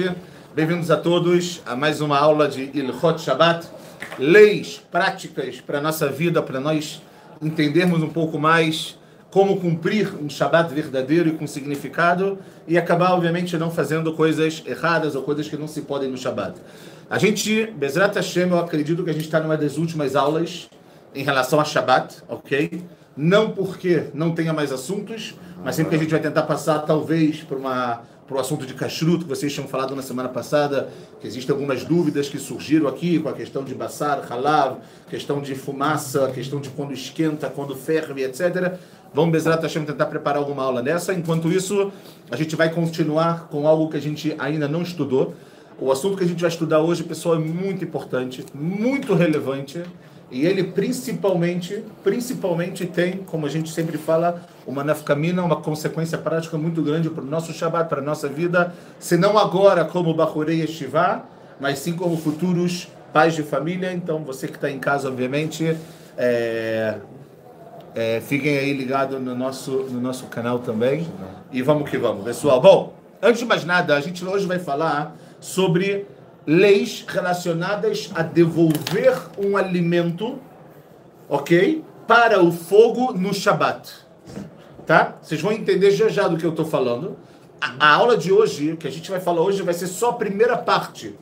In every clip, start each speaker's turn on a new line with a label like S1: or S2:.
S1: tarde. Bem-vindos a todos a mais uma aula de Ilhot Shabbat, leis práticas para a nossa vida, para nós entendermos um pouco mais como cumprir um Shabbat verdadeiro e com significado e acabar, obviamente, não fazendo coisas erradas ou coisas que não se podem no Shabbat. A gente, Bezrat Hashem, eu acredito que a gente está numa das últimas aulas em relação a Shabbat, ok? Não porque não tenha mais assuntos, mas sempre que a gente vai tentar passar, talvez, por uma para o assunto de kashrut que vocês tinham falado na semana passada, que existem algumas dúvidas que surgiram aqui com a questão de basar, halav, questão de fumaça, questão de quando esquenta, quando ferve, etc. Vamos, Bezerra Hashem, tentar preparar alguma aula dessa. Enquanto isso, a gente vai continuar com algo que a gente ainda não estudou. O assunto que a gente vai estudar hoje, pessoal, é muito importante, muito relevante. E ele principalmente, principalmente tem, como a gente sempre fala, uma nafkamina, uma consequência prática muito grande para o nosso Shabbat, para a nossa vida, se não agora como Bahurei Yeshiva, mas sim como futuros pais de família. Então, você que está em casa, obviamente, é, é, fiquem aí ligados no nosso, no nosso canal também. E vamos que vamos, pessoal. Bom, antes de mais nada, a gente hoje vai falar sobre leis relacionadas a devolver um alimento, ok? Para o fogo no Shabat. Tá? Vocês vão entender já já do que eu estou falando. A, a, aula de hoje, que a gente vai falar hoje, vai ser só a primeira parte.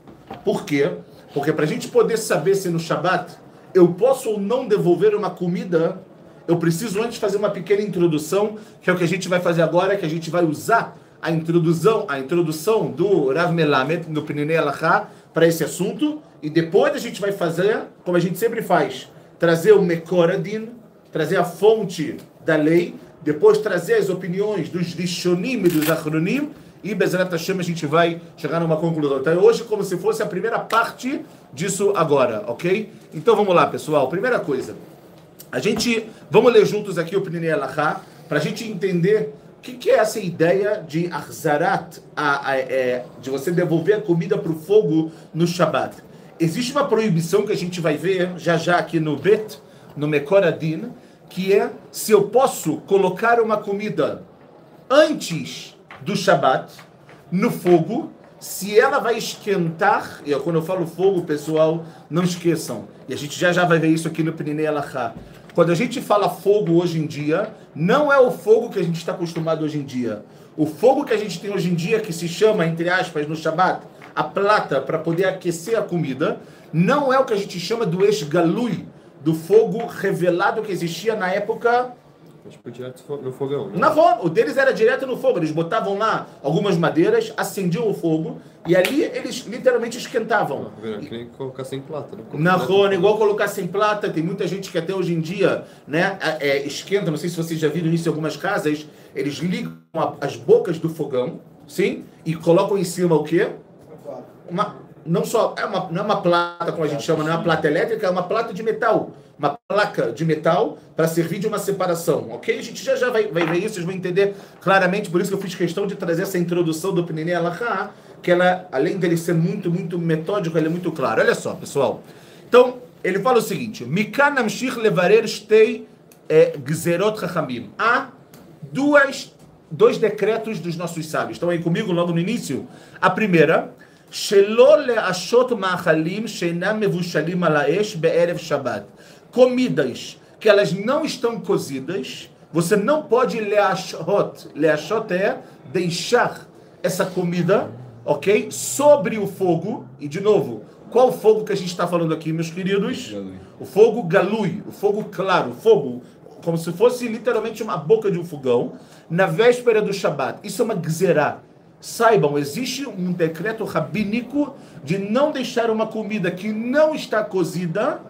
S1: Por quê? Porque para a gente poder saber se no Shabat eu posso ou não devolver uma comida, eu preciso antes fazer uma pequena introdução, que é o que a gente vai fazer agora, que a gente vai usar a introdução, a introdução do Rav Melamed no Pnei Alachá para esse assunto e depois a gente vai fazer, como a gente sempre faz, trazer o Mekoradin, trazer a fonte da lei, depois trazer as opiniões dos Rishonim e dos Achronim e Bezerra Hashem a gente vai chegar numa conclusão. Então hoje como se fosse a primeira parte disso agora, ok? Então vamos lá pessoal, primeira coisa, a gente, vamos ler juntos aqui o Pnei Alachá, para a gente entender o que, que, é essa ideia de arzarat, a, a, é, de você devolver a comida para o fogo no Shabat? Existe uma proibição que a gente vai ver já já aqui no Bet, no Mekoradin, que é se eu posso colocar uma comida antes do Shabat no fogo, se ela vai esquentar, e quando eu falo fogo, pessoal, não esqueçam, e a gente já já vai ver isso aqui no Pnei Alachá. Quando a gente fala fogo hoje em dia, não é o fogo que a gente está acostumado hoje em dia. O fogo que a gente tem hoje em dia, que se chama, entre aspas, no Shabat, a plata para poder aquecer a comida, não é o que a gente chama do esgalui, do fogo revelado que existia na época
S2: Tipo, direto no fogão. Né?
S1: Na forma, o deles era direto no fogo. Eles botavam lá algumas madeiras, acendiam o fogo e ali eles literalmente esquentavam.
S2: Ah, que nem colocar sem plata. Né?
S1: Na rona, igual colocar sem plata. Tem muita gente que até hoje em dia né, é, esquenta. Não sei se vocês já viram isso em algumas casas. Eles ligam as bocas do fogão, sim, e colocam em cima o quê? Uma, não só é uma, não é uma plata como a gente chama, não é uma plata elétrica, é uma plata de metal uma placa de metal para servir de uma separação, ok? A gente já, já vai, vai ver isso, vocês vão entender claramente, por isso que eu fiz questão de trazer essa introdução do Pnei Alahá, que ela, além dele ser muito, muito metódico, ele é muito claro. Olha só, pessoal. Então, ele fala o seguinte, Mikan levarer shtei eh, gzerot chachamim. Há duas, dois decretos dos nossos sábios. Estão aí comigo logo no início? A primeira... Shelo le'ashot ma'achalim sheinam mevushalim ala'esh be'erev Shabbat. Comidas que elas não estão cozidas, você não pode le'ashot. Le'ashot é deixar essa comida, ok? Sobre o fogo. E de novo, qual fogo que a gente está falando aqui, meus queridos? O fogo galui, o fogo claro, o fogo como se fosse literalmente uma boca de um fogão, na véspera do Shabat. Isso é uma gzerá. Saibam, existe um decreto rabínico de não deixar uma comida que não está cozida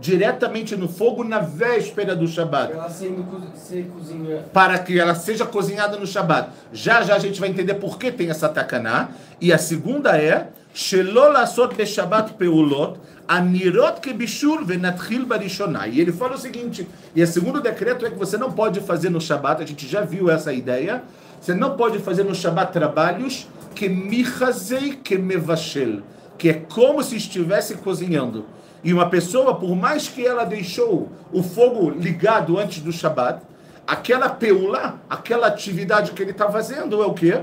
S1: diretamente no fogo na véspera do Shabat. Para que ela seja cozinhada no Shabat. Já já a gente vai entender por que tem essa takaná. E a segunda é. E ele fala o seguinte, e o segundo decreto é que você não pode fazer no Shabat, a gente já viu essa ideia, você não pode fazer no Shabat trabalhos que michazei que mevashel, que é como se estivesse cozinhando. E uma pessoa, por mais que ela deixou o fogo ligado antes do Shabat, aquela peula, aquela atividade que ele está fazendo é o quê?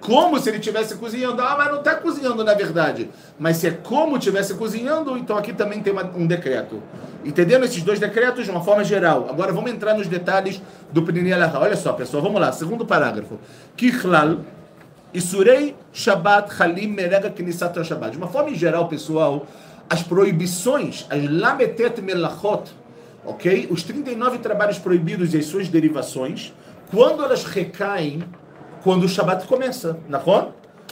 S1: Como se ele estivesse cozinhando. Ah, mas não está cozinhando na verdade. Mas se é como estivesse cozinhando, então aqui também tem um decreto. Entendendo esses dois decretos de uma forma geral. Agora vamos entrar nos detalhes do Pnini. Olha só, pessoal, vamos lá. Segundo parágrafo. Kichlal, Isurei Shabbat Halim Merega Knisat Shabbat. De uma forma geral, pessoal, as proibições, as Lametet Melachot, ok? Os 39 trabalhos proibidos e as suas derivações, quando elas recaem, quando o Shabbat começa, não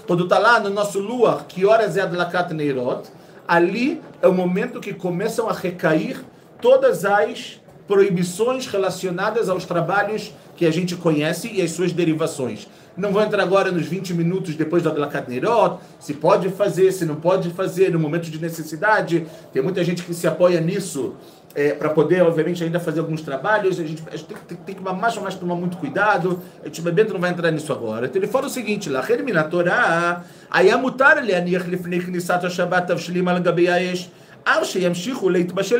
S1: Quando está lá no nosso Luar, que horas é Adlakat Neirot, ali é o momento que começam a recair todas as proibições relacionadas aos trabalhos que a gente conhece e as suas derivações. Não vou entrar agora nos 20 minutos depois do Adlakat Neirot, se pode fazer, se não pode fazer, no momento de necessidade. Tem muita gente que se apoia nisso é, para poder, obviamente, ainda fazer alguns trabalhos. A gente, a gente tem, tem, tem, que mais ou mais tomar muito cuidado. A gente bebendo não vai entrar nisso agora. Então ele fala o seguinte: lá, a aí a ha-shabbat al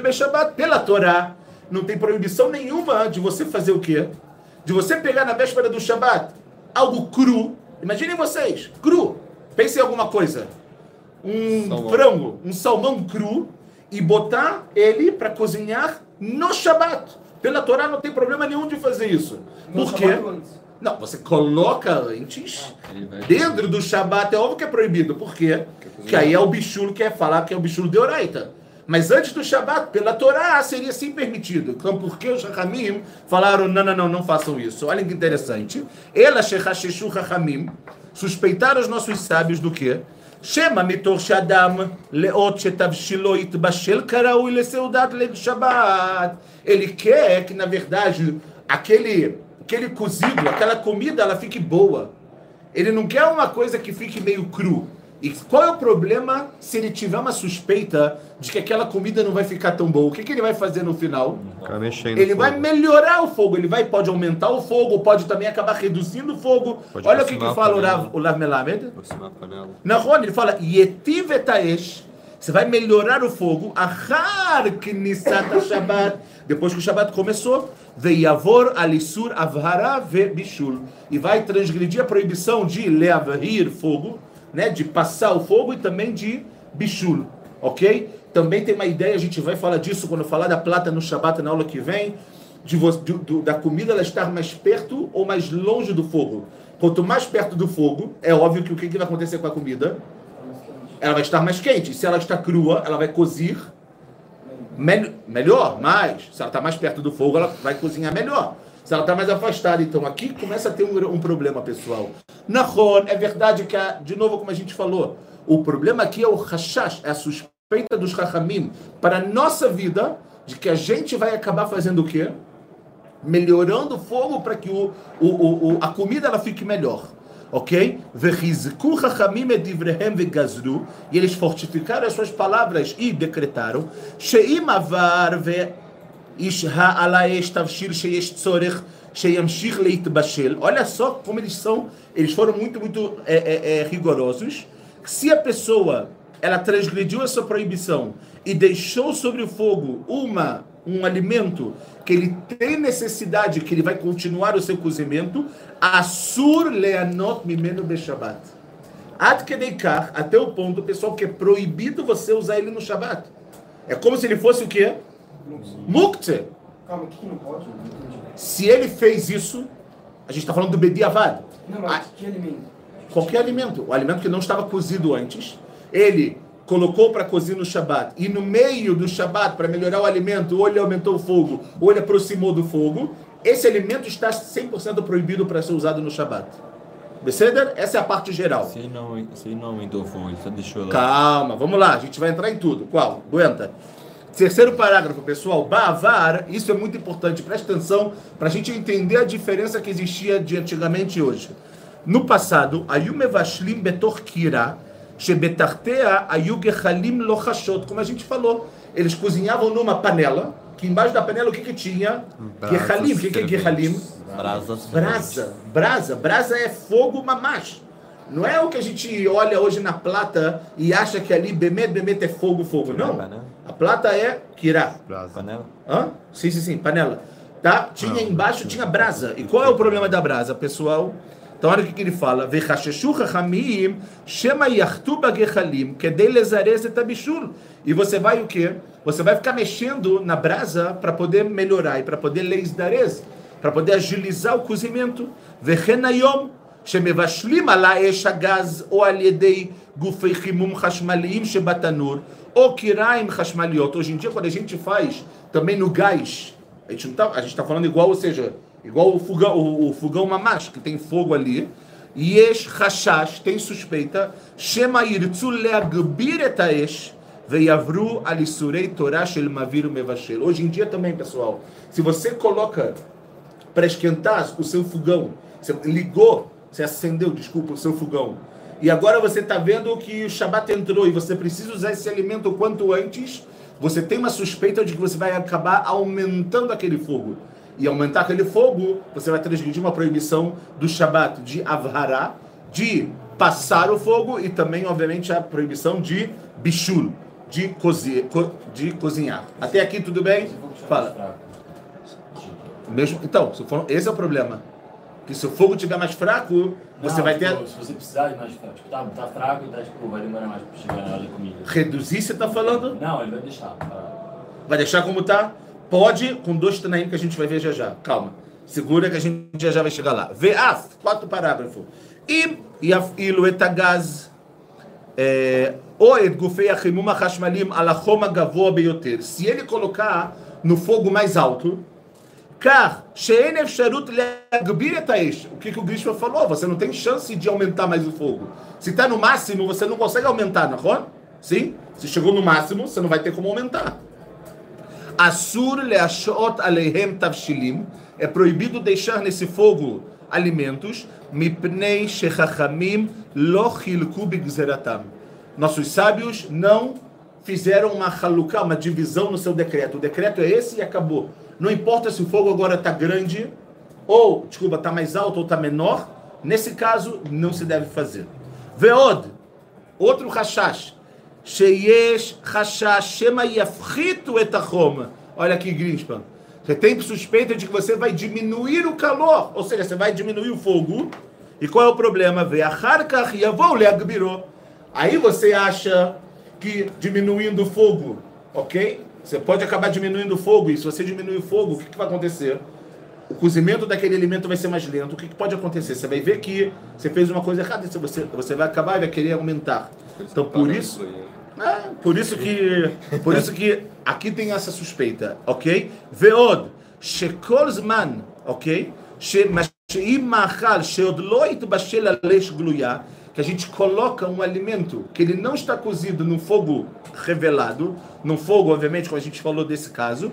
S1: be-shabbat. Pela Torá, não tem proibição nenhuma de você fazer o quê? De você pegar na véspera do shabbat algo cru. Imaginem vocês, cru. Pensem em alguma coisa. Um
S2: salmão.
S1: frango, um salmão cru e botar ele para cozinhar no Shabat. Pela Torá não tem problema nenhum de fazer isso.
S3: No
S1: Por quê? Não, você coloca antes.
S2: Vai-
S1: Dentro do Shabat é óbvio que é proibido. Por quê? Que aí é o bichulo que é falar que é o bichulo de Oraita. Mas antes do Shabat, pela Torá, seria sim permitido. Então, por que os Rahamim falaram, não, não, não, não façam isso? Olha que interessante. Ela, Shechasheshu Rahamim, suspeitaram os nossos sábios do quê? Shema mitor shadam leot shetavshilo itbashel karaui leseudat leil Shabbat. Ele quer que, na verdade, aquele, aquele cozido, aquela comida, ela fique boa. Ele não quer uma coisa que fique meio cru. E qual é o problema se ele tiver uma suspeita de que aquela comida não vai ficar tão boa? O que, que ele vai fazer no final? Ele vai
S2: fogo.
S1: melhorar o fogo, ele vai, pode aumentar o fogo, pode também acabar reduzindo o fogo.
S2: Pode
S1: Olha o que, que fala o. Rav, o Rav Melamed.
S2: Aproximar a panela.
S1: Nahon, ele fala, Yetiv etaesh, você vai melhorar o fogo, Ahar knisat Shabbat, depois que o Shabbat começou, Veiavor alisur avhara ve bishul, e vai transgredir a proibição de leavrir fogo, né, de passar o fogo e também de bishul, ok? Também tem uma ideia, a gente vai falar disso quando falar da plata no Shabbat na aula que vem, de do- da comida ela estar mais perto ou mais longe do fogo. Quanto mais perto do fogo, é óbvio que o que, que vai acontecer com a comida? Ela vai estar mais quente. Se ela está crua, ela vai cozir mel- melhor, mais. Se ela está mais perto do fogo, ela vai cozinhar melhor. Se ela está mais afastada, então aqui começa a ter um, um problema, pessoal. Nahon, é verdade que, a- de novo, como a gente falou, o problema aqui é o hashash, é a suspeita dos rachamim para a nossa vida de que a gente vai acabar fazendo o quê? melhorando o fogo para que o, o, o, a comida ela fique melhor. Ok? E eles fortificaram as suas palavras e decretaram. Sheim ve Olha só como eles são, eles foram muito, muito é, é, rigorosos. Se a pessoa ela transgrediu essa proibição e deixou sobre o fogo uma um alimento que ele tem necessidade, que ele vai continuar o seu cozimento, asur leanot mimeno beshabat. Até o ponto, pessoal, que é proibido você usar ele no Shabat. É como se ele fosse o quê? Mukte.
S3: Calma, o que, que não pode?
S1: Se ele fez isso, a gente está falando do Bediavad.
S3: Não, mas que alimento?
S1: qualquer alimento, o alimento que não estava cozido antes, ele colocou para cozinhar no Shabat, e no meio do Shabat, para melhorar o alimento, ou ele aumentou o fogo, ou ele aproximou do fogo, esse alimento está 100% proibido para ser usado no Shabat. Beceder? Essa é a parte geral.
S4: Se não, se ele não aumentou o fogo, ele só deixou lá.
S1: Calma, vamos lá, a gente vai entrar em tudo. Qual? Aguenta. Terceiro parágrafo, pessoal, Bavar, isso é muito importante, presta atenção para a gente entender a diferença que existia de antigamente e hoje. No passado, Ayumevashlim Betorkira, Shebetartea Ayugechalim Lochashot, como a gente falou, eles cozinhavam numa panela, que embaixo da panela o que que tinha? Gechalim, o que que é Gechalim?
S4: Brasa.
S1: Brasa, brasa, brasa é fogo mamacho. Não é o que a gente olha hoje na plata e acha que ali bemet, bemet é fogo, fogo. Não.
S4: Panela.
S1: A plata é kirá.
S4: Panela.
S1: Hã? Sim, sim, sim, panela. Tá? Tinha embaixo, tinha brasa. E qual é o problema da brasa, pessoal? Então olha o que, ele fala. Abishul. E você vai o quê? Você vai ficar mexendo na brasa para poder melhorar e para poder leisdarez, para poder agilizar o cozimento. Vechenayom שמבשלים על האש הגז או על ידי גופי חימום חשמליים שבתנור ou quirais חשמליות. Hoje em dia, quando a gente faz também no gás, a gente não tá, a gente está falando igual, ou seja, igual o fogão, o, o fogão mamash, que tem fogo ali. יש חשש, tem suspeita, שמא ירצו להגביר את האש ויעברו על איסורי תורה של מביר ומבשל. Hoje em dia também, pessoal, se você coloca para esquentar o seu fogão, você ligou, você acendeu, desculpa, o seu fogão, e agora você está vendo que o Shabat entrou e você precisa usar esse alimento o quanto antes, você tem uma suspeita de que você vai acabar aumentando aquele fogo. E aumentar aquele fogo, você vai transgredir uma proibição do Shabat de Avhará, de passar o fogo e também, obviamente, a proibição de Bishul, de, cozi co de cozinhar. Até aqui tudo bem? Fala. Mesmo, então, esse é o problema que se o fogo tiver mais fraco, você
S5: não,
S1: vai ter.
S5: Tipo, se você precisar de mais fraco, tipo, tá, tá fraco, tá, tipo, vai demorar mais para chegar na hora da comida.
S1: Reduzir, você tá falando?
S5: Não, ele vai deixar. Tá.
S1: Vai deixar como tá? Pode, com dois tanaim que a gente vai ver já já. Calma. Segura que a gente já já vai chegar lá. Ve'af, ah, quatro parágrafos. E yaf'ilu etagaz. É, Ou edgufei achashmalim alachoma gavoa beyoter. Se ele colocar no fogo mais alto, Car, O que, que o Grishma falou? Você não tem chance de aumentar mais o fogo. Se está no máximo, você não consegue aumentar, não é? Sim? Se chegou no máximo, você não vai ter como aumentar. Tavshilim. É proibido deixar nesse fogo alimentos. Mipnei. Nossos sábios não fizeram uma haluká, uma divisão no seu decreto. O decreto é esse e acabou. Não importa se o fogo agora está grande, ou, desculpa, está mais alto ou está menor. Nesse caso, não se deve fazer. Veod, outro rashash. Sheyesh rashash shema yafritu et achom. Olha aqui, Greenspan. Você tem suspeita de que você vai diminuir o calor, ou seja, você vai diminuir o fogo. E qual é o problema? Ve'achar kach yavou leagbiro. Aí você acha que diminuindo o fogo, ok? Você pode acabar diminuindo o fogo, e se você diminuir o fogo, o que, que vai acontecer? O cozimento daquele alimento vai ser mais lento. O que, que pode acontecer? Você vai ver que você fez uma coisa errada, e você, você vai acabar e vai querer aumentar. Então, por isso, é, por isso que, por isso que aqui tem essa suspeita, ok? Veod, shekol zman, ok? שאם מאכל שעוד לא התבשל על אש גלויה, que a gente coloca um alimento que ele não está cozido no fogo revelado, no fogo, obviamente, como a gente falou desse caso.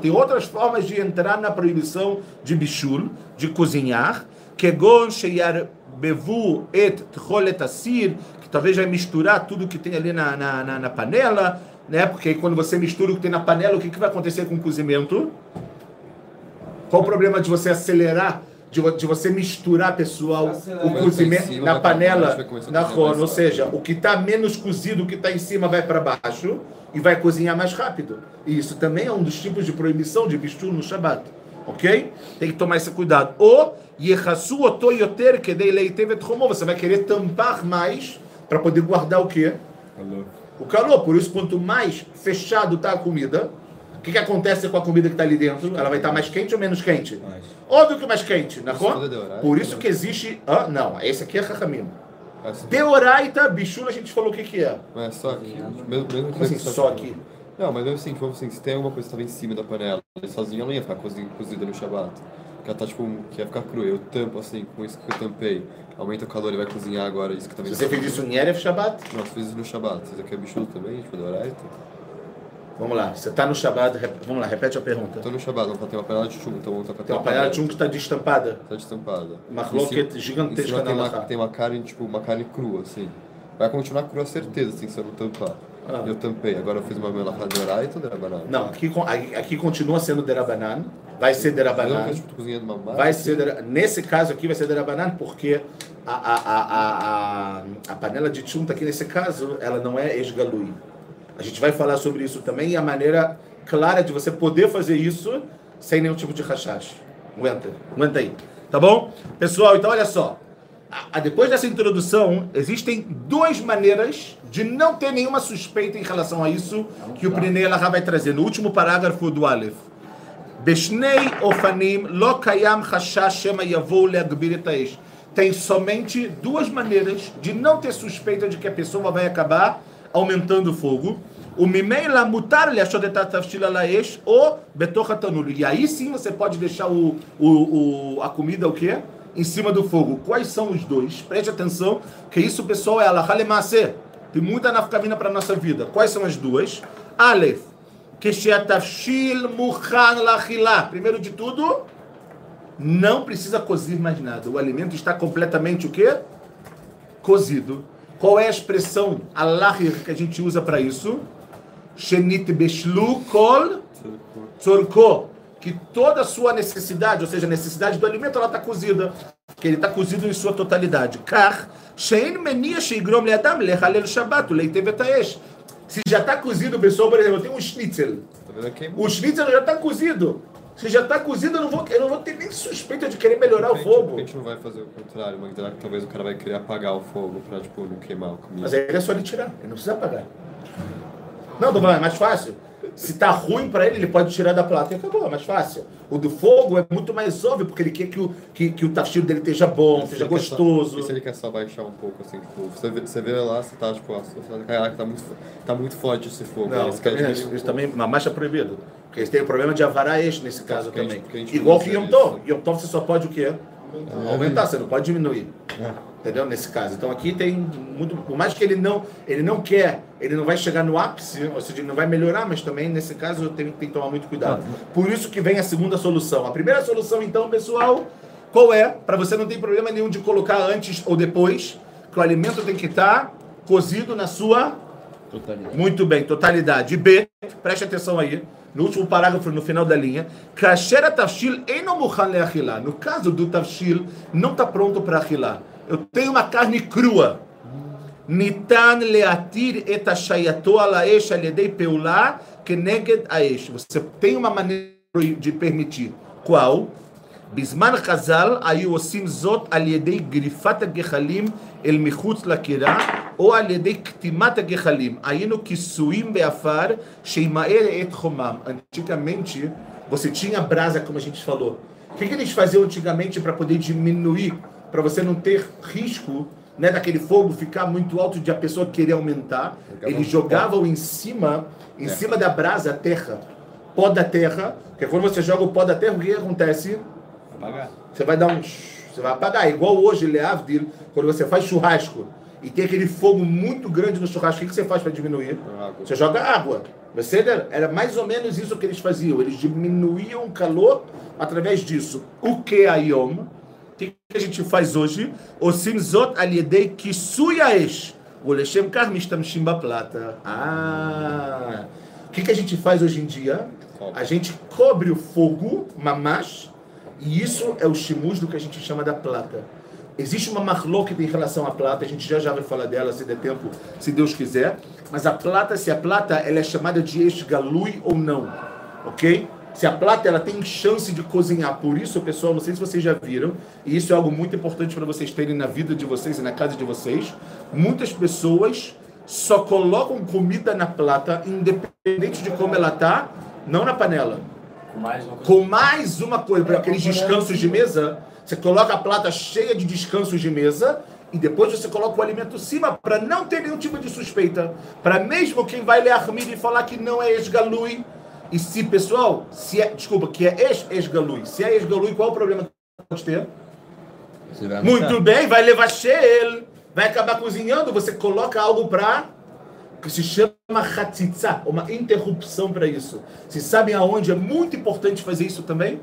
S1: Tem outras formas de entrar na proibição de bishul, de cozinhar, sheyarbevu et que talvez vai misturar tudo que tem ali na, na, na, na panela, né? Porque quando você mistura o que tem na panela, o que, que vai acontecer com o cozimento? Qual o problema de você acelerar, de, de você misturar, pessoal, o
S2: Vai
S1: cozimento na
S2: vai
S1: panela,
S2: vai
S1: na forno? Ou seja, o que está menos cozido, o que está em cima, vai para baixo e vai cozinhar mais rápido. E isso também é um dos tipos de proibição de bistur no Shabat. Ok? Tem que tomar esse cuidado. Ou, yechasu oto yoter kedei leitev et chomo. Você vai querer tampar mais para poder guardar o quê? o calor. Por isso, quanto mais fechado está a comida, o que, que acontece com a comida que está ali dentro? Ela vai estar mais quente ou menos quente?
S4: Mais.
S1: Óbvio que mais quente, não é?
S2: tudo é
S1: Por isso que existe. Ah, não, esse aqui é Rahamim.
S2: Assim,
S1: Deoraita, bichula, a gente falou o que, que é.
S2: Mas só aqui. Mesmo, mesmo
S1: Como assim,
S2: que tá
S1: só aqui?
S2: Não, mas mesmo assim, tipo assim, se tem alguma coisa que estava em cima da panela, sozinha ela não ia ficar cozi- cozida no Shabat. Porque ela tá tipo, que ia ficar crua. Eu tampo assim, com isso que eu tampei. Aumenta o calor e vai cozinhar agora. Isso que também
S1: Você fez isso em Erev Shabbat?
S2: Nós fizemos no Shabat. Isso aqui é bichulo também, tipo, Doraita.
S1: Vamos lá, você está no Shabbat, rep- vamos lá, repete a pergunta.
S2: Tô no Shabat, não tem uma panela de chumbo, então tocar
S1: Tem uma panela de chumbo que está destampada.
S2: Tá destampada.
S1: Uma roquete
S2: cima-
S1: gigantesca na
S2: uma, tem uma carne, tipo, uma carne crua, assim. Vai continuar crua, certeza, assim, se eu não tampar.
S1: Ah.
S2: Eu tampei, agora eu fiz uma melafá de Doraita ou de Rabanana?
S1: Não, aqui, aqui continua sendo Derabanan, vai ser
S2: Eu não
S1: Derabanan.
S2: quero, tipo, cozinhando uma massa.
S1: Vai ser, dera- nesse caso aqui vai ser Derabanan, porque a, a, a, a, a, a panela de chunta aqui nesse caso, ela não é esgalui. A gente vai falar sobre isso também e a maneira clara de você poder fazer isso sem nenhum tipo de rachacho. Aguenta, aguenta aí. Tá bom? Pessoal, então olha só. A, a, depois dessa introdução, existem duas maneiras de não ter nenhuma suspeita em relação a isso que o Prinei Elahá vai trazer no último parágrafo do Aleph. Beshnei ofanim lo kayam shema yavou Tem somente duas maneiras de não ter suspeita de que a pessoa vai acabar aumentando o fogo. O mimeila mutar ele achou laesh ou betorratanulu. E aí sim você pode deixar o, o, o, a comida o quê? Em cima do fogo. Quais são os dois? Preste atenção, que isso, pessoal, é alahalemase. Tem muita nafkamina para nossa vida. Quais são as duas? Aleph. Kesheatafshil muhan lachilá. Primeiro de tudo, não precisa cozir mais nada. O alimento está completamente o quê? Cozido. Qual é a expressão alahir que a gente usa para isso? Shenit beshlu kol tzorko. Que toda a sua necessidade, ou seja, a necessidade do alimento, ela está cozida. Que ele está cozido em sua totalidade. Kar, shein menia sheigrom leadam lechalel shabbat, leite betaesh. Se já está cozido, pessoal, por exemplo, eu tenho um schnitzel.
S2: Tá?
S1: O schnitzel já está cozido. Se já está cozido, eu não, vou, eu não vou ter nem suspeita de querer melhorar o
S2: A
S1: fogo.
S2: gente não vai fazer o contrário, mas será que talvez o cara vai querer apagar o fogo pra, tipo, não queimar a comida?
S1: Mas aí é só ele tirar, ele não precisa apagar. Não, Duvan, é mais fácil. Se tá ruim para ele, ele pode tirar da plata e acabou, é mais fácil. O do fogo é muito mais óbvio, porque ele quer que o, que, que o tafsiro dele esteja bom,
S2: Se
S1: esteja
S2: ele quer só-
S1: gostoso.
S2: E se ele quer só baixar um pouco, assim, tipo, você vê, você vê lá, você tá, tipo, caraca, tá muito, tá muito forte esse fogo.
S1: Não,
S2: Aí
S1: também,
S2: um
S1: isso
S2: pouco.
S1: também, uma marcha proibido. Porque eles têm o problema de avarar este nesse caso também. Igual que Yom. Tov. Yom Tov você só pode o quê? Aumentar, você não pode diminuir. Entendeu? Nesse caso. Então aqui tem muito. Por mais que ele não, ele não quer, ele não vai chegar no ápice, ou seja, ele não vai melhorar, mas também nesse caso eu tenho, tenho que tomar muito cuidado. Por isso que vem a segunda solução. A primeira solução, então, pessoal, qual é? Para você não ter problema nenhum de colocar antes ou depois, que o alimento tem que estar cozido na sua
S4: Totalidade.
S1: Muito bem, totalidade. B, preste atenção aí. No último parágrafo, no final da linha. Tafshil. No caso do tafshil, não está pronto para achilar. Eu tenho uma carne crua. Nitan leatir etashayato. Você tem uma maneira de permitir. Qual? Bisman chazal ayu osim zot aliedei grifata gechalim אל מחוץ לקירה או על ידי קטימת הגחלים. היינו כיסויים בעפר שימאר את חומם. Antigamente, você tinha brasa, como a gente falou. O que, que eles faziam antigamente para poder diminuir, para você não ter risco né, daquele fogo ficar muito alto de a pessoa querer aumentar?
S2: Jogavam
S1: Eles jogavam em cima, em cima da brasa a terra, pó da terra, porque quando você joga o pó da terra, o que que acontece?
S4: Apagar.
S1: Você vai dar um. você vai apagar. É igual hoje, Leavdil, quando você faz churrasco e tem aquele fogo muito grande no churrasco, o que você faz para diminuir?
S2: Água.
S1: Você joga água. Você era mais ou menos isso que eles faziam. Eles diminuíam o calor através disso. O que a Yom? O que a gente faz hoje? O Simzot Aliedei Kisuyaesh. O Lechem Karmistam Shimba Plata. Ah! O que, que a gente faz hoje em dia? A gente cobre o fogo, mamash, e isso é o shimush do que a gente chama da plata. Existe uma marloquita em relação à plata, a gente já já vai falar dela se der tempo, se Deus quiser. Mas a plata, se a plata ela é chamada de esgalui ou não, ok? Se a plata ela tem chance de cozinhar, por isso, pessoal, não sei se vocês já viram, e isso é algo muito importante para vocês terem na vida de vocês e na casa de vocês. Muitas pessoas só colocam comida na plata, independente de como ela tá, não na panela
S5: Com mais uma coisa.
S1: com mais uma coisa, para aqueles descansos de mesa, você coloca a plata cheia de descansos de mesa e depois você coloca o alimento em cima para não ter nenhum tipo de suspeita. Para mesmo quem vai ler a e falar que não é esgalui. E se, pessoal, se é, desculpa, que é ex-esgalui. Se é esgalui, qual é o problema que pode ter? Muito bem, vai levar shell, vai acabar cozinhando, você coloca algo para que se chama hatzitza, uma interrupção para isso. Vocês sabem aonde é muito importante fazer isso também?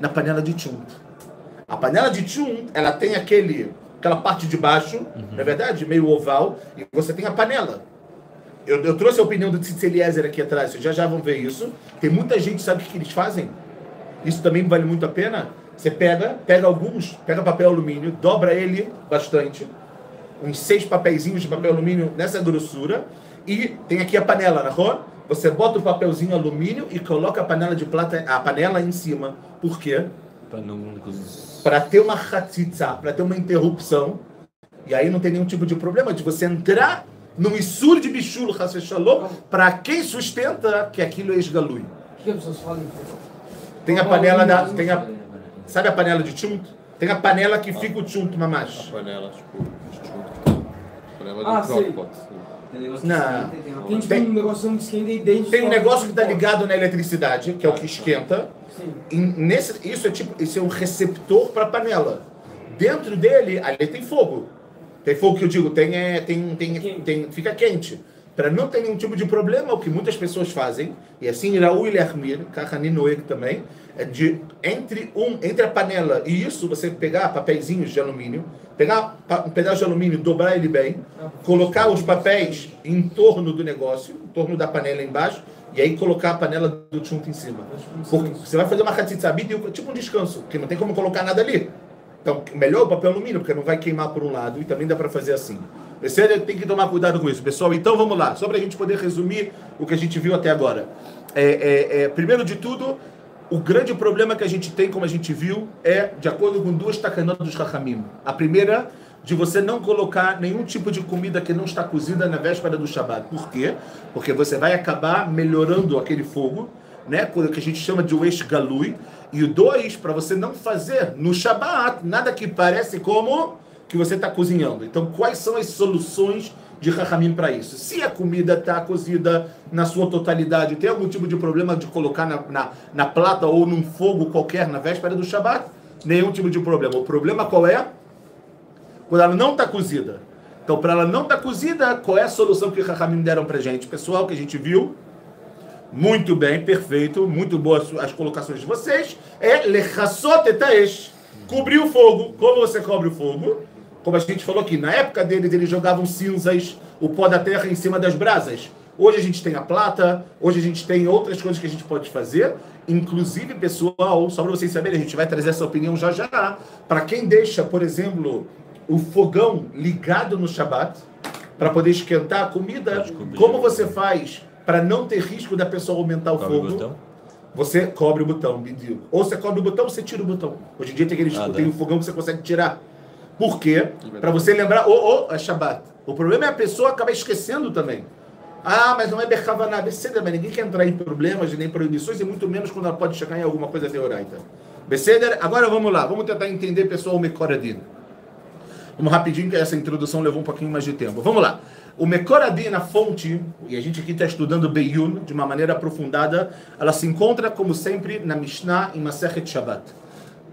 S1: Na panela de chunt. A panela de chunt, ela tem aquele, aquela parte de baixo, não é verdade? Meio oval, e você tem a panela. Eu, eu trouxe a opinião do Tzitz Eliezer aqui atrás, vocês já já vão ver isso. Tem muita gente, sabe o que que eles fazem? Isso também vale muito a pena. Você pega, pega alguns, pega papel alumínio, dobra ele bastante, uns seis papeizinhos de papel alumínio nessa grossura, e tem aqui a panela, na rua. você bota o papelzinho alumínio e coloca a panela de plata, a panela em cima. Por quê? Para ter uma hatzitza, para ter uma interrupção. E aí não tem nenhum tipo de problema de você entrar num isur de bichul, Shalom, para quem sustenta que aquilo é esgalui.
S3: O que as pessoas falam?
S1: Tem a panela da. Tem a, sabe a panela de chunt? Tem a panela que fica o chunt,
S2: A
S1: mamash.
S2: panela, tipo.
S3: Ah, sei.
S2: crockpot. assim.
S3: Tem negócio
S1: Não.
S3: que esquenta, tem um negócio que esquenta e dentro.
S1: Tem um negócio que está ligado na eletricidade, que é o que esquenta.
S3: Sim.
S1: E nesse, isso é tipo, isso é um receptor para a panela. Dentro dele, ali tem fogo. Tem fogo que eu digo, tem, é, tem, tem, tem, fica quente. Para não ter nenhum tipo de problema, o que muitas pessoas fazem, e assim Raul e Lermir, Kahani Noeg também, é de entre, um, entre a panela e isso, você pegar papeizinhos de alumínio, pegar um pedaço de alumínio, dobrar ele bem, colocar os papéis em torno do negócio, em torno da panela embaixo, e aí colocar a panela do chunto em cima. Porque você vai fazer uma hatzitzabit, tipo um descanso, porque não tem como colocar nada ali. Então, melhor o papel alumínio, porque não vai queimar por um lado e também dá para fazer assim. Você tem que tomar cuidado com isso, pessoal. Então, vamos lá. Só para a gente poder resumir o que a gente viu até agora. É, é, é, primeiro de tudo, o grande problema que a gente tem, como a gente viu, é de acordo com duas takanot dos Rahamim. A primeira, de você não colocar nenhum tipo de comida que não está cozida na véspera do Shabat. Por quê? Porque você vai acabar melhorando aquele fogo, né? Coisa que a gente chama de Weish Galui. E o dois, para você não fazer no Shabat nada que parece como que você está cozinhando. Então, quais são as soluções de Rahamim para isso? Se a comida está cozida na sua totalidade, tem algum tipo de problema de colocar na, na, na plata ou num fogo qualquer na véspera do Shabat? Nenhum tipo de problema. O problema qual é? Quando ela não está cozida. Então, para ela não estar cozida, qual é a solução que Rahamim deram para gente? Pessoal, que a gente viu, muito bem, perfeito, muito boas as colocações de vocês. É lechassot cobrir o fogo. Como você cobre o fogo? Como a gente falou aqui, na época deles, eles jogavam cinzas, o pó da terra em cima das brasas. Hoje a gente tem a plata, hoje a gente tem outras coisas que a gente pode fazer. Inclusive, pessoal, só para vocês saberem, a gente vai trazer essa opinião já já. Para quem deixa, por exemplo, o fogão ligado no Shabat, para poder esquentar a comida, como você faz para não ter risco da pessoa aumentar o
S5: Cobre o
S1: fogo?
S5: botão?
S1: Você cobre o botão. Ou você cobre o botão ou você tira o botão. Hoje em dia tem, aqueles,
S5: Ah,
S1: tem um fogão que você consegue tirar. Por quê? Para você lembrar, é Shabbat. O problema é a pessoa acabar esquecendo também. Ah, mas não é Berkavaná, Beceder, mas ninguém quer entrar em problemas e nem proibições, e muito menos quando ela pode chegar em alguma coisa teoraita. Beceder, agora vamos lá, vamos tentar entender, pessoal, o Mekoradin. Vamos rapidinho, que essa introdução levou um pouquinho mais de tempo. Vamos lá. O Mekoradin, a fonte, e a gente aqui está estudando Beyun de uma maneira aprofundada, ela se encontra, como sempre, na Mishnah, em Masechet Shabbat.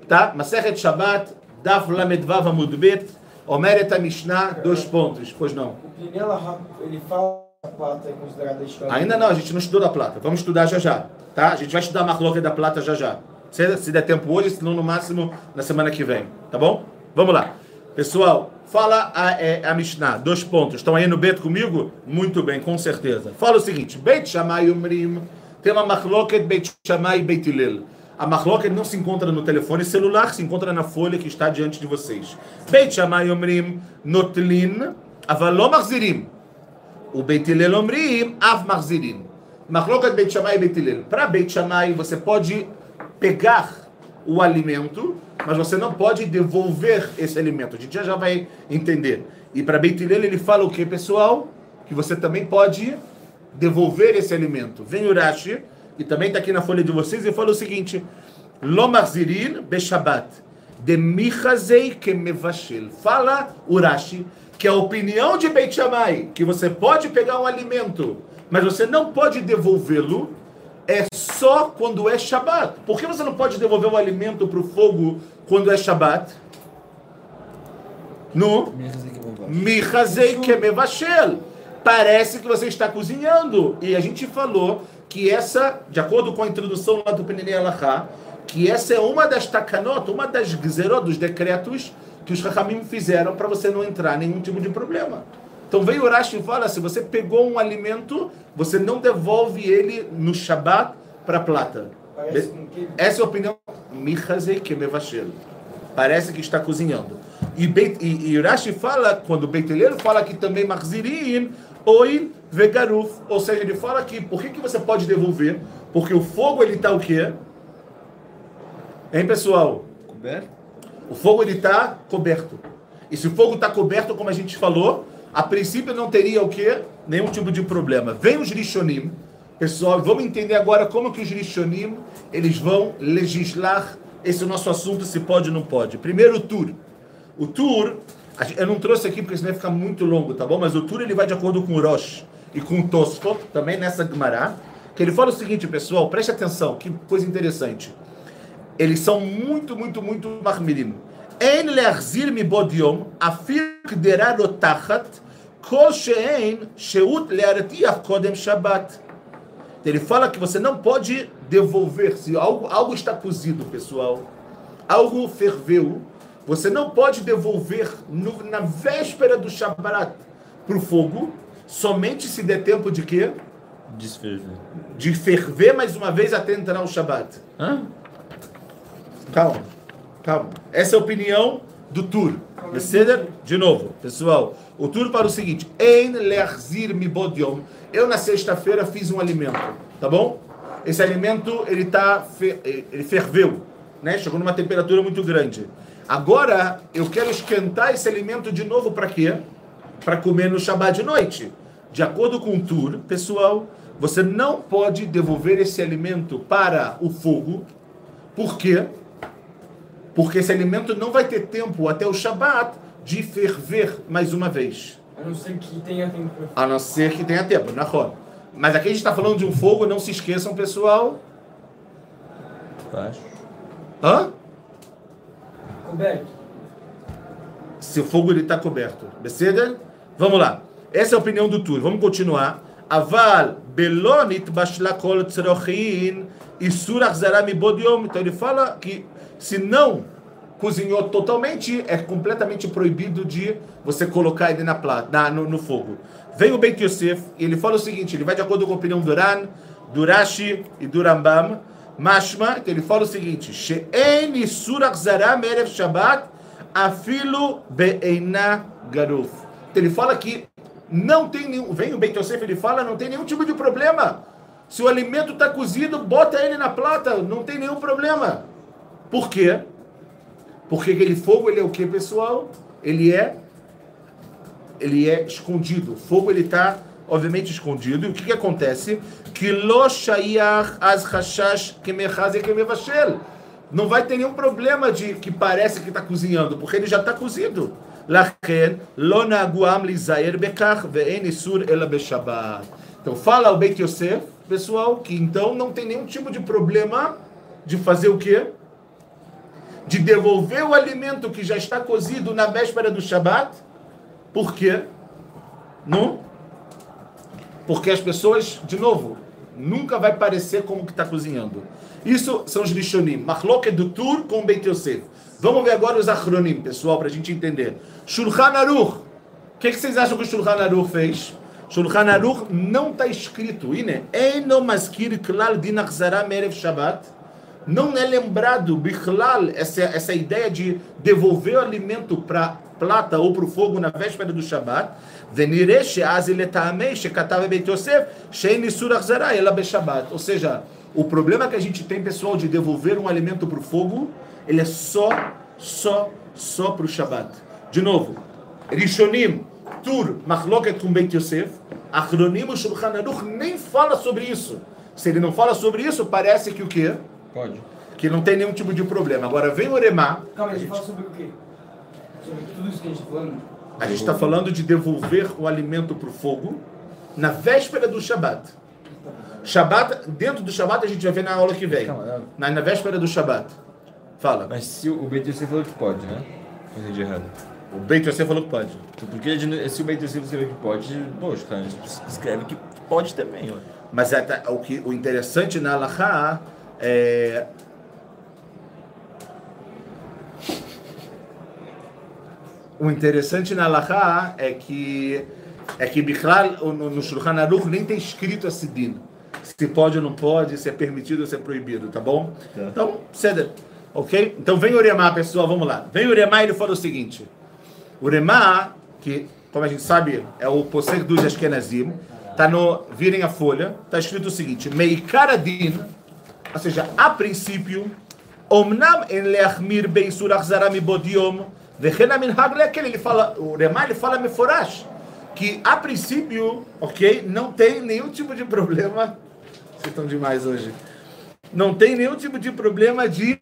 S1: Tá? Masechet Shabbat, Daf Lamed Vav Amud Bet, Omeret a Mishnah, dois pontos. Pois não.
S3: O Pinela, ele fala a plata é considerada história.
S1: Ainda não, a gente não estudou da plata. Vamos estudar já já, tá? A gente vai estudar a Marloca da plata já já. Se, se der tempo hoje, senão no máximo na semana que vem, tá bom? Vamos lá. Pessoal, fala a, é, a Mishnah, dois pontos. Estão aí no Beto comigo? Muito bem, com certeza. Fala o seguinte, Beit Shammai Umrim, tem uma Marloket Beit Shammai e Beit Hillel. A Marloket não se encontra no telefone celular, se encontra na folha que está diante de vocês. Beit Shammai Umrim, Notlin, Avalom Achzirim. O Beit Hillel Omrim, Av Marzirim. Machlokat Beit Shammai e Beit Hillel. Para Beit Shammai, você pode pegar o alimento, mas você não pode devolver esse alimento. A gente já, já vai entender. E para Beit Hillel, ele fala o que, pessoal? Que você também pode devolver esse alimento. Vem o Rashi, e também está aqui na folha de vocês, e fala o seguinte: Lo Marzirin Beshabat. De Michazei Kemevashel. Fala Urashi que a opinião de Beit Shammai, que você pode pegar um alimento, mas você não pode devolvê-lo, é só quando é Shabat. Por que você não pode devolver o alimento para o fogo quando é Shabat? No Michazei Kemevashel. Parece que você está cozinhando. E a gente falou que essa, de acordo com a introdução lá do Penelei Alachá, que essa é uma das takanot, uma das gzerot, dos decretos que os Rahamim fizeram para você não entrar em nenhum tipo de problema. Então veio o Rashi e fala, se você pegou um alimento, você não devolve ele no Shabat para a plata.
S3: Parece que
S1: Essa é a opinião. Michazei kemevashel. Parece que está cozinhando. E, Beit, e, e Rashi fala, quando o Beit Hillel fala que também Marzirim, oil vegaruf. Ou seja, ele fala aqui, por que, que você pode devolver? Porque o fogo, ele está o quê? Hein, pessoal?
S2: Coberto?
S1: O fogo, ele está coberto. E se o fogo está coberto, como a gente falou, a princípio não teria o quê? Nenhum tipo de problema. Vem os Rishonim. Pessoal, vamos entender agora como que os Rishonim, eles vão legislar esse nosso assunto, se pode ou não pode. Primeiro, o Tur. O Tur, gente- eu não trouxe aqui porque senão vai ficar muito longo, tá bom? Mas o Tur, ele vai de acordo com o Rosh e com Tosco também nessa Gemara, que ele fala o seguinte, pessoal, preste atenção, que coisa interessante. Eles são muito, muito, muito marmirim. En mi bodiom, kol she'en she'ut le'artiach kodem shabat. Ele fala que você não pode devolver, se algo, algo está cozido, pessoal, algo ferveu, você não pode devolver no, na véspera do Shabat para o fogo, somente se der tempo de quê?
S4: Desferver.
S1: De ferver mais uma vez até entrar o Shabbat.
S4: Hã?
S1: Calma, calma. Essa é a opinião do Tur. Beseder? De novo, pessoal. O Tur para o seguinte: Ein leachzir mi bod yom. Eu na sexta-feira fiz um alimento, tá bom? Esse alimento ele tá fe- ele ferveu, né? Chegou numa temperatura muito grande. Agora eu quero esquentar esse alimento de novo para quê? Para comer no Shabbat de noite. De acordo com o Tur, pessoal, você não pode devolver esse alimento para o fogo. Por quê? Porque esse alimento não vai ter tempo até o Shabat de ferver mais uma vez.
S3: A não ser que tenha tempo
S1: A não ser que tenha tempo, na roda. Mas aqui a gente está falando de um fogo, não se esqueçam, pessoal.
S4: Baixo.
S1: Hã?
S3: coberto.
S1: Se o fogo está coberto. Beceda? Vamos lá. Essa é a opinião do Tur. Vamos continuar. Aval belonit bashlakol tzrochin isur achzara mibod yom. Então ele fala que se não cozinhou totalmente, é completamente proibido de você colocar ele na plata, na, no, no fogo. Vem o Beit Yosef e ele fala o seguinte, ele vai de acordo com a opinião do Ran, do Rashi e do Rambam, Mashma, então ele fala o seguinte, She'en isur achzara merev Shabbat afilu be'eina garuf. Então ele fala que não tem nenhum, vem o Beit Yosef, ele fala, não tem nenhum tipo de problema. Se o alimento está cozido, bota ele na plata, não tem nenhum problema. Por quê? Porque aquele fogo, ele é o que, pessoal? Ele é ele é escondido. O fogo, ele está, obviamente, escondido. E o que, que acontece? Que az hashash. Não vai ter nenhum problema de que parece que está cozinhando, porque ele já está cozido. Lachen lo naguam lizayer bekach ve'en isur ela beshabat. Então fala o Beit Yosef, pessoal, que então não tem nenhum tipo de problema de fazer o quê? De devolver o alimento que já está cozido na véspera do Shabat. Por quê? Não? Porque as pessoas, de novo, nunca vai parecer como que está cozinhando. Isso são os Rishonim. É do Tur com Beit Yosef. Vamos ver agora os acronim, pessoal, para a gente entender. Shulchan Aruch. O que, que, vocês acham que o Shulchan Aruch fez? Shulchan Aruch não está escrito. Maskir klal. Não é lembrado, bichlal, essa, essa ideia de devolver o alimento para plata ou para o fogo na véspera do Shabbat. Venire ela be Shabat. Ou seja, o problema que a gente tem, pessoal, de devolver um alimento para o fogo ele é só, só, só para o Shabat. De novo, Rishonim, Tur, Machloket com Beit Yosef, Achronim, o Shulchan Aruch nem fala sobre isso. Se ele não fala sobre isso, parece que o quê?
S2: Pode.
S1: Que não tem nenhum tipo de problema. Agora vem o Oremá,
S3: Calma, a gente fala sobre o quê? Sobre tudo isso que a gente tá falando?
S1: a gente está falando de devolver o alimento para o fogo na véspera do Shabat. Shabat, dentro do Shabat a gente vai ver na aula que vem.
S4: Calma,
S1: Na, na véspera do Shabat. Fala.
S4: Mas se o Beit Yosef falou que pode, né? Entendi errado.
S1: O Beit Yosef falou que pode.
S4: Então, porque se o Beit Yosef escreveu que pode, poxa, cara, escreve que pode também.
S1: Mas é, tá- o, que, o interessante na Alaha é. O interessante na Alaha é que é que Bichlal, no, no Shulchan Aruch, nem tem escrito esse din. Se pode ou não pode, se é permitido ou se é proibido, tá bom?
S4: Tá.
S1: Então, ceder. Ok? Então vem Uremá, pessoal, vamos lá. Vem Uremá e ele fala o seguinte. Uremá, que, como a gente sabe, é o posseiro dos Ashkenazim, Tá no, virem a folha, tá escrito o seguinte, Meikaradin, ou seja, a princípio, Omnam en leachmir beisur achzara mibodiom, vechena min hag lekel, ele fala, o Remai, ele fala meforash, que a princípio, ok, não tem nenhum tipo de problema, vocês estão demais hoje, não tem nenhum tipo de problema de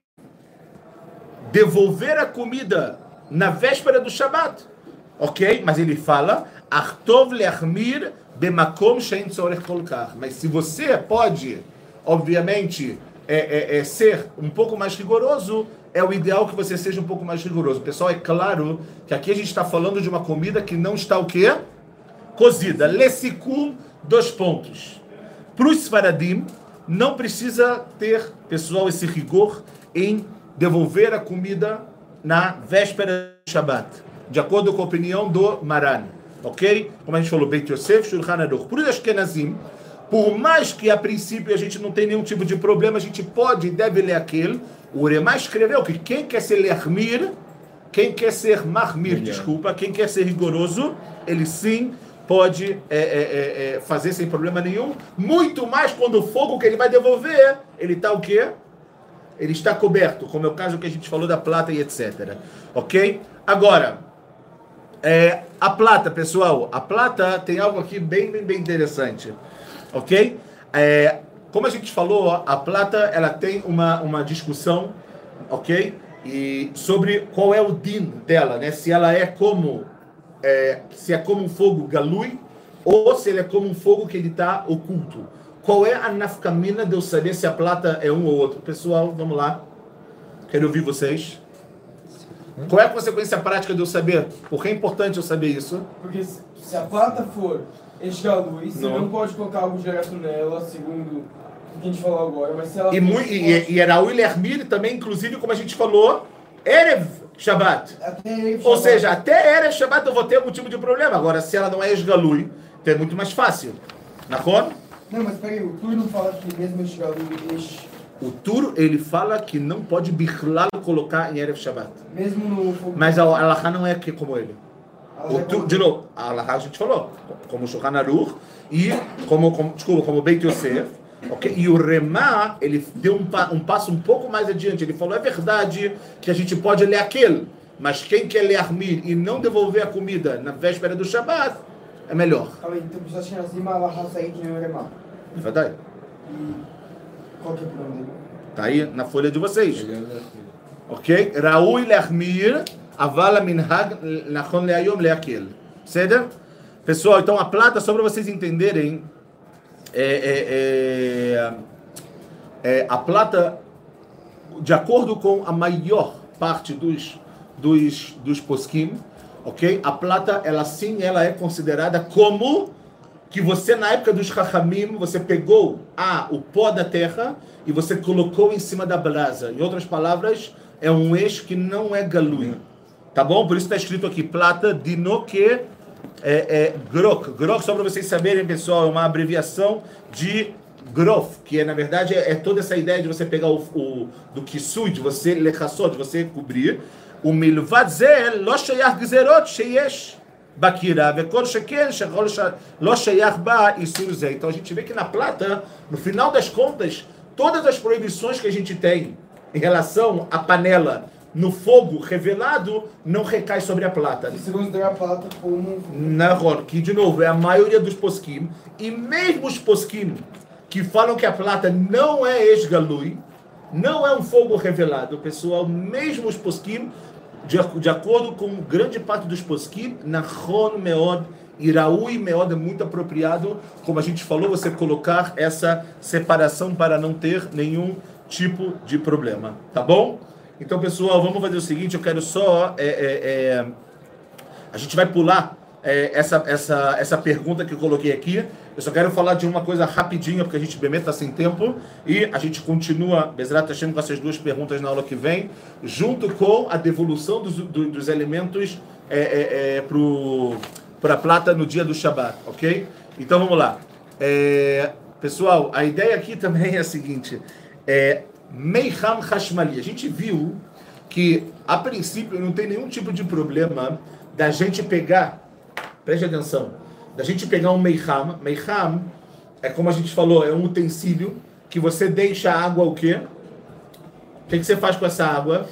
S1: devolver a comida na véspera do Shabat, ok? Mas ele fala, Artov. Mas se você pode, obviamente, é, é, é ser um pouco mais rigoroso, é o ideal que você seja um pouco mais rigoroso. Pessoal, é claro que aqui a gente está falando de uma comida que não está o quê? Cozida. Lessikum, dois pontos. Para os Sfaradim, não precisa ter, pessoal, esse rigor em devolver a comida na véspera do Shabbat, de acordo com a opinião do Maran. Ok? Como a gente falou, Beit Yosef, Shulchan Aruch. Por isso, Ashkenazim, por mais que a princípio a gente não tenha nenhum tipo de problema, a gente pode e deve ler aquele. O Uremá escreveu que quem quer ser lermir, quem quer ser marmir, desculpa, quem quer ser rigoroso, ele sim pode é, é, é, é, fazer sem problema nenhum. Muito mais quando o fogo que ele vai devolver, ele está o quê? Ele está coberto, como é o caso que a gente falou da plata e etc. Ok? Agora, é, a plata, pessoal, a plata tem algo aqui bem, bem, bem interessante, ok? É, como a gente falou, a plata ela tem uma, uma discussão, ok? E sobre qual é o din dela, né? Se ela é como é, se é como um fogo galui ou se ele é como um fogo que ele está oculto. Qual é a nafkamina de eu saber se a plata é um ou outro? Pessoal, vamos lá. Quero ouvir vocês. Qual é a consequência prática de eu saber? Por que é importante eu saber isso?
S3: Porque se a plata for esgalui, você
S1: Não.
S3: não. pode colocar algo direto nela, segundo o que a gente falou agora, mas se ela
S1: E,
S3: for
S1: mui- e, e era o Lermir também, inclusive, como a gente falou, Erev Shabbat.
S3: ele
S1: Ou seja, até Erev Shabbat eu vou ter algum tipo de problema. Agora, se ela não é esgalui, então é muito mais fácil. Na
S3: Não, mas peraí, o Tur não fala que mesmo esgalui, ex-
S1: O Tur, ele fala que não pode birlal colocar em Erev Shabbat.
S3: mesmo no.
S1: Mas a Alaha não é aqui como ele. O
S3: já
S1: Tur, de novo, a Alaha a gente falou, como Shulchan Aruch e como, como, desculpa, como Beit Yosef. ok? E o Remá, ele deu um, pa- um passo um pouco mais adiante. Ele falou, é verdade que a gente pode ler aquele, mas quem quer ler Armir e não devolver a comida na véspera do Shabbat, é melhor.
S3: Bivadai. Qual que é o?
S1: Tá aí na folha de vocês. Ok? Raul Lermir, Avala Minhag, Nachon Leayom Leaquel. Ceder? Pessoal, então a plata, só para vocês entenderem, é, é, é, é, a plata, de acordo com a maior parte dos, dos, dos posquim, ok? A plata, ela sim, ela é considerada como que você, na época dos Chachamim, você pegou ah, o pó da terra e você colocou em cima da brasa. Em outras palavras, é um eixo que não é galui. Tá bom? Por isso está escrito aqui, plata dinoque é, é grok. Grok, só para vocês saberem, pessoal, é uma abreviação de grof, que é, na verdade, é, é toda essa ideia de você pegar o, o do kisui, de você lechassot, de você cobrir. O milvad ze lo sheyach gzerot sheyesh bakira, vekol sheken shechol sh- lo sheyach ba isur ze. Então a gente vê que na plata, no final das contas, todas as proibições que a gente tem em relação à panela no fogo revelado não recai sobre a plata.
S3: E se considerar a plata como
S1: Nahon, que de novo é a maioria dos poskim, e mesmo os poskim que falam que a plata não é esgalui, não é um fogo revelado, pessoal, mesmo os poskim, de, de acordo com grande parte dos poskim, Nahon Meod, Iraui Meod é muito apropriado, como a gente falou, você colocar essa separação para não ter nenhum tipo de problema, tá bom? Então, pessoal, vamos fazer o seguinte, eu quero só... é, é, é, a gente vai pular é, essa, essa, essa pergunta que eu coloquei aqui. Eu só quero falar de uma coisa rapidinho, porque a gente bem está sem tempo. E a gente continua, Bezerra Hashem, com essas duas perguntas na aula que vem, junto com a devolução dos, do- dos elementos é, é, é, para a plata no dia do Shabat, ok? Então vamos lá. É, pessoal, a ideia aqui também é a seguinte: é, Meiham Hashmali. A gente viu que, a princípio, não tem nenhum tipo de problema da gente pegar, preste atenção, da gente pegar um meiham. Meiham é como a gente falou, é um utensílio que você deixa a água o quê? O que, que você faz com essa água?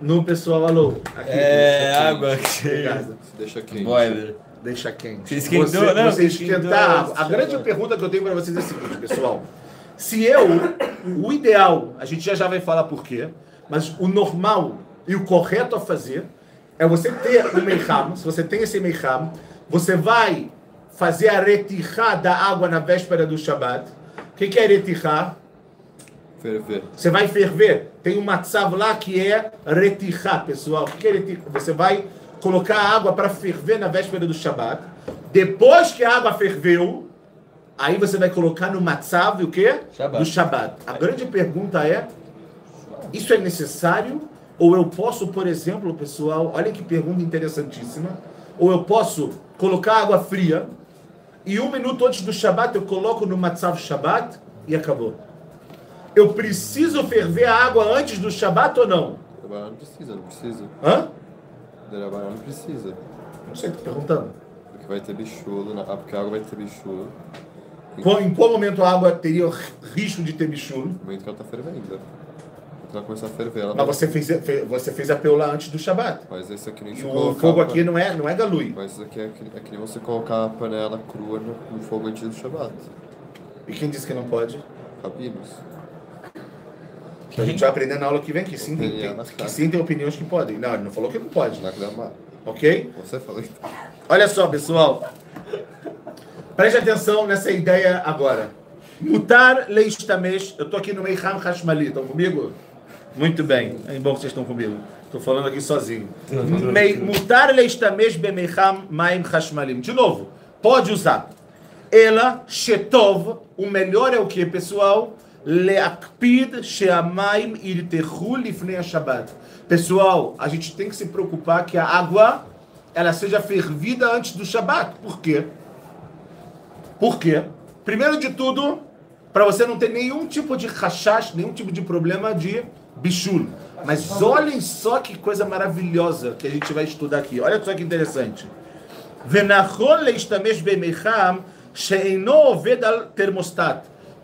S1: No pessoal, alô. Aqui,
S4: É,
S1: deixa
S4: água
S1: quente.
S2: deixa quente.
S4: Boiler.
S1: Deixa quente.
S4: Você esquentou,
S1: você,
S4: não?
S1: Você esquentar a água. A grande pergunta que eu tenho para vocês é a seguinte, pessoal. Se eu, o ideal, a gente já já vai falar por quê, mas o normal e o correto a fazer é você ter um meiham, se você tem esse meiham, você vai fazer a retirá da água na véspera do Shabat. O que, que é retirá?
S2: Ferver.
S1: Você vai ferver. Tem um matzav lá que é retirá, pessoal. O que é retirá? Você vai colocar a água para ferver na véspera do Shabat. Depois que a água ferveu, aí você vai colocar no matzav o quê?
S4: Shabat.
S1: Do Shabat. A grande pergunta é, isso é necessário? Ou eu posso, por exemplo, pessoal, olha que pergunta interessantíssima. Ou eu posso colocar água fria e um minuto antes do Shabat eu coloco no matzav Shabat e acabou. Eu preciso ferver a água antes do Shabat ou não?
S2: Não precisa, não precisa.
S1: Hã?
S2: Não precisa.
S1: Não sei, tô perguntando.
S2: Porque vai ter bichulo, na... ah, porque a água vai ter bichulo.
S1: Qual- Em qual momento a água teria risco de ter bichulo?
S2: No momento que ela tá fervendo. Ela começar a ferver, ela
S1: Mas
S2: vai...
S1: você fez, fe- você fez a peula antes do Shabat.
S2: Mas esse aqui nem se
S1: o fogo aqui não é, não é galui.
S2: Mas isso aqui é que, é que nem você colocar a panela crua no, no fogo antes do Shabbat.
S1: E quem disse que não pode?
S2: Rabinos.
S1: A gente vai aprender na aula que vem que sim, tem, tem-
S2: tá.
S1: que sim tem opiniões que podem. Não, ele não falou que não pode. Ok?
S2: Você falou então.
S1: Olha só, pessoal. Preste atenção nessa ideia agora. Mutar leistamesh. Eu tô aqui no Meiham Hashmali. Estão comigo? Muito bem. É bom que vocês estão comigo. Estou falando aqui sozinho. Mutar leistamesh bemeiham maim hashmalim. De novo, pode usar. Ela, shetov, o melhor é o que, pessoal? Leakpid sheamaim irtehu lifnei Shabbat. Pessoal, a gente tem que se preocupar que a água ela seja fervida antes do Shabat. Por quê? Por quê? Primeiro de tudo, para você não ter nenhum tipo de rashash, nenhum tipo de problema de bichulo, Mas olhem só que coisa maravilhosa que a gente vai estudar aqui. Olha só que interessante.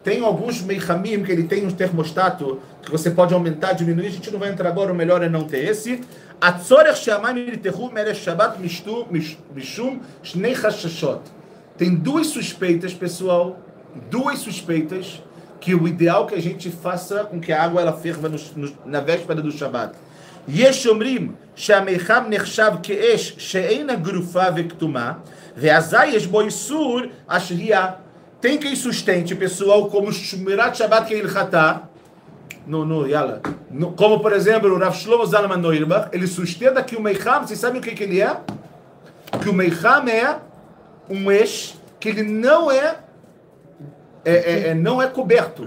S1: Tem alguns meihamim que ele tem um termostato que você pode aumentar, diminuir. A gente não vai entrar agora, o melhor é não ter esse. Tem duas suspeitas, pessoal. Duas suspeitas que o ideal que a gente faça com que a água ela ferva no- no- na véspera do Shabat. יש אומרים שהמיחם נחשב כאש שאינה גרופה וכתומה, ואזי יש בו איסור השהייה. Tem quem sustente, pessoal, como Shmirat Shabbat Keilchatá, no, no, yala. No, como, por exemplo, o Rav Shlomo Zalman Neuerbach, ele sustenta que o Meiham, vocês sabem o que, que ele é? Que o Meiham é um ex que ele não é, é, é- é- não é coberto.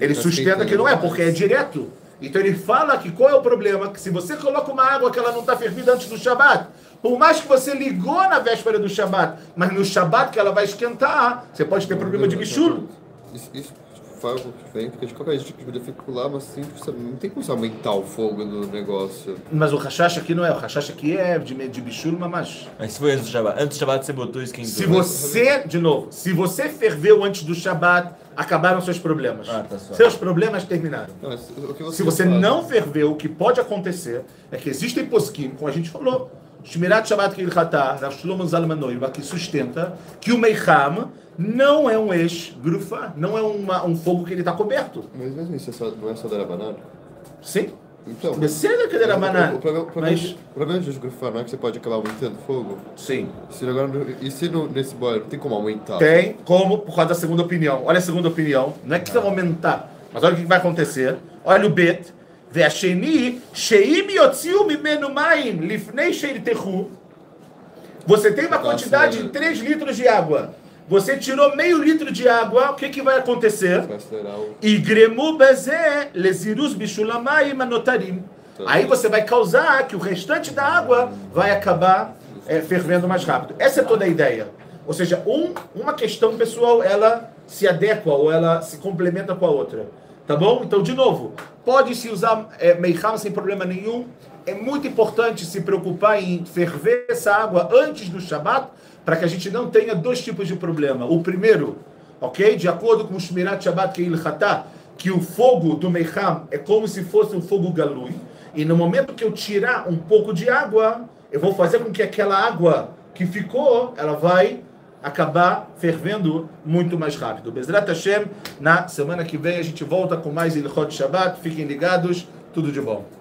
S1: Ele sustenta que não é, porque é direto. Então ele fala que qual é o problema? Que se você coloca uma água que ela não está fervida antes do Shabat, por mais que você ligou na véspera do Shabat, mas no Shabat que ela vai esquentar, você pode ter problema de bichulo.
S2: Isso, isso faz o que vem, porque de qualquer jeito tipo, dificultar, mas assim, você não tem como você aumentar o fogo do negócio.
S1: Mas o rachacha aqui não é, o rachacha aqui é de, de bichulo, mas...
S4: Mas se foi antes do Shabat. Antes do Shabat você botou esquentou.
S1: Se você, de novo, se você ferveu antes do Shabat, acabaram seus problemas.
S4: Ah, tá só.
S1: Seus problemas terminaram.
S2: Não, mas o que
S1: Se você não ferveu, o que pode acontecer é que existem posquim, como a gente falou, Shmirat Shabbat Kilchata, Rav Shlomo Zalman que sustenta que o Meiham não é um ex grufa, não é uma- um fogo que ele está coberto.
S2: Mas mesmo isso é só, não é só da banana?
S1: Sim.
S2: Então.
S1: Precisa que era
S2: o-
S1: banana.
S2: O, problema, o problema,
S1: Mas,
S2: o problema de grufar não é que você pode acabar aumentando o fogo?
S1: sim.
S2: Se agora, no- e se no, nesse boiler não tem como aumentar?
S1: Tem como, por causa da segunda opinião. Olha a segunda opinião. Não é que você vai aumentar, mas olha o que vai acontecer. Olha o bet. והשני, שאם יוציאו ממנו מים לפני שירתחו, você tem uma
S2: Nossa,
S1: quantidade de
S2: é.
S1: 3 litros de água. você tirou meio litro de água, o que, que vai acontecer? Igremu bezé lezirus bichulamayim manotarim. Aí você vai causar que o restante da água vai acabar é, fervendo mais rápido. Essa é toda a ideia. Ou seja, um, uma questão pessoal, ela se adequa ou ela se complementa com a outra. Tá bom? Então, de novo, pode-se usar é, Meiham sem problema nenhum. É muito importante se preocupar em ferver essa água antes do Shabat, para que a gente não tenha dois tipos de problema. O primeiro, ok? De acordo com o Shmirat Shabbat que ele que o fogo do Meicham é como se fosse um fogo galui, e no momento que eu tirar um pouco de água, eu vou fazer com que aquela água que ficou, ela vai acabar fervendo muito mais rápido. Bezrat Hashem, na semana que vem a gente volta com mais Ilhot Shabbat. Fiquem ligados, tudo de bom.